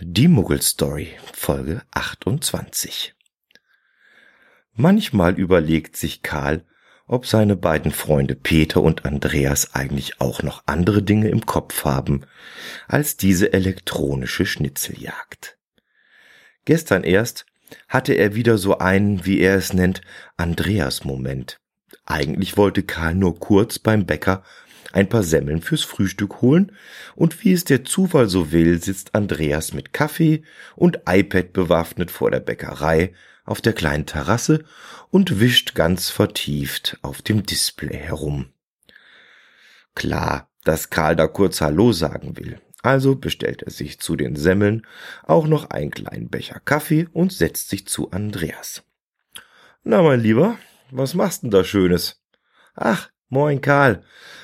Die Muggelstory, Folge 28. Manchmal überlegt sich Karl, ob seine beiden Freunde Peter und Andreas eigentlich auch noch andere Dinge im Kopf haben als diese elektronische Schnitzeljagd. Gestern erst hatte er wieder so einen, wie er es nennt, Andreas-Moment. Eigentlich wollte Karl nur kurz beim Bäcker ein paar Semmeln fürs Frühstück holen, und wie es der Zufall so will, sitzt Andreas mit Kaffee und iPad bewaffnet vor der Bäckerei auf der kleinen Terrasse und wischt ganz vertieft auf dem Display herum. Klar, dass Karl da kurz Hallo sagen will. Also bestellt er sich zu den Semmeln auch noch einen kleinen Becher Kaffee und setzt sich zu Andreas. Na, mein Lieber, was machst denn da Schönes? Ach, moin Karl.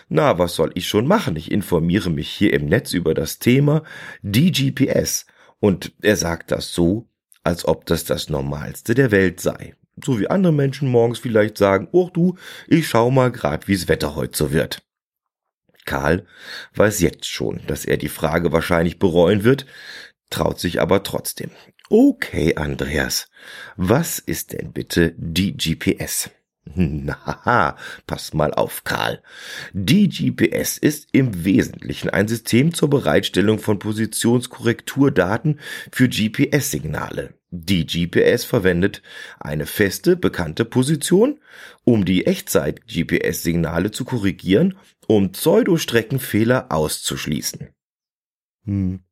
Na, was soll ich schon machen? Ich informiere mich hier im Netz über das Thema DGPS. Und er sagt das so, als ob das das Normalste der Welt sei. So wie andere Menschen morgens vielleicht sagen, oh du, ich schau mal grad, wie's Wetter heute so wird. Karl weiß jetzt schon, dass er die Frage wahrscheinlich bereuen wird, traut sich aber trotzdem. Okay, Andreas, was ist denn bitte die GPS? Na, pass mal auf, Karl. Die GPS ist im Wesentlichen ein System zur Bereitstellung von Positionskorrekturdaten für GPS-Signale. Die GPS verwendet eine feste, bekannte Position, um die Echtzeit-GPS-Signale zu korrigieren, um Pseudostreckenfehler auszuschließen. Hm,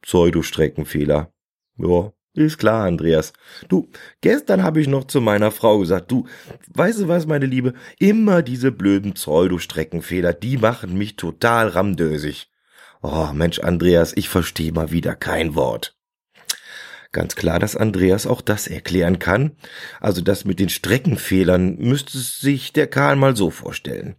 Pseudostreckenfehler. Ja, ist klar, Andreas. Du, gestern habe ich noch zu meiner Frau gesagt, du, weißt du was, meine Liebe, immer diese blöden Pseudostreckenfehler, die machen mich total ramdösig. Oh, Mensch, Andreas, ich verstehe mal wieder kein Wort. Ganz klar, dass Andreas auch das erklären kann. Also das mit den Streckenfehlern müsste sich der Karl mal so vorstellen.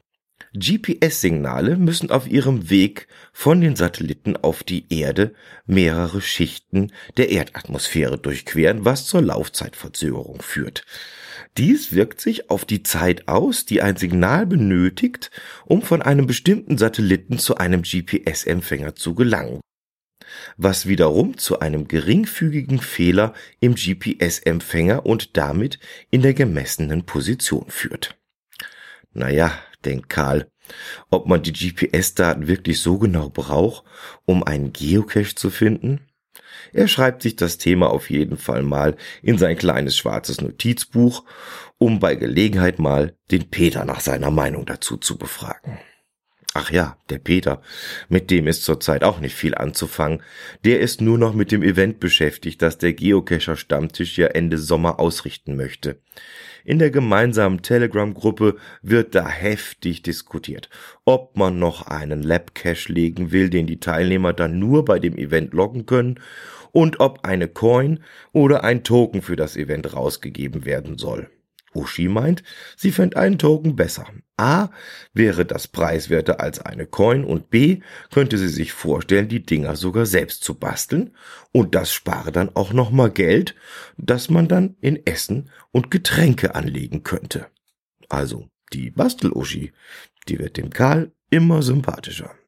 GPS-Signale müssen auf ihrem Weg von den Satelliten auf die Erde mehrere Schichten der Erdatmosphäre durchqueren, was zur Laufzeitverzögerung führt. Dies wirkt sich auf die Zeit aus, die ein Signal benötigt, um von einem bestimmten Satelliten zu einem GPS-Empfänger zu gelangen, was wiederum zu einem geringfügigen Fehler im GPS-Empfänger und damit in der gemessenen Position führt. Naja, denkt Karl, ob man die GPS-Daten wirklich so genau braucht, um einen Geocache zu finden? Er schreibt sich das Thema auf jeden Fall mal in sein kleines schwarzes Notizbuch, um bei Gelegenheit mal den Peter nach seiner Meinung dazu zu befragen. Ach ja, der Peter, mit dem ist zurzeit auch nicht viel anzufangen. Der ist nur noch mit dem Event beschäftigt, das der Geocacher Stammtisch ja Ende Sommer ausrichten möchte. In der gemeinsamen Telegram-Gruppe wird da heftig diskutiert, ob man noch einen Lab-Cache legen will, den die Teilnehmer dann nur bei dem Event loggen können und ob eine Coin oder ein Token für das Event rausgegeben werden soll. Uschi meint, sie fände einen Token besser. A wäre das preiswerter als eine Coin und B könnte sie sich vorstellen, die Dinger sogar selbst zu basteln und das spare dann auch nochmal Geld, das man dann in Essen und Getränke anlegen könnte. Also die Bastel-Uschi, die wird dem Karl immer sympathischer.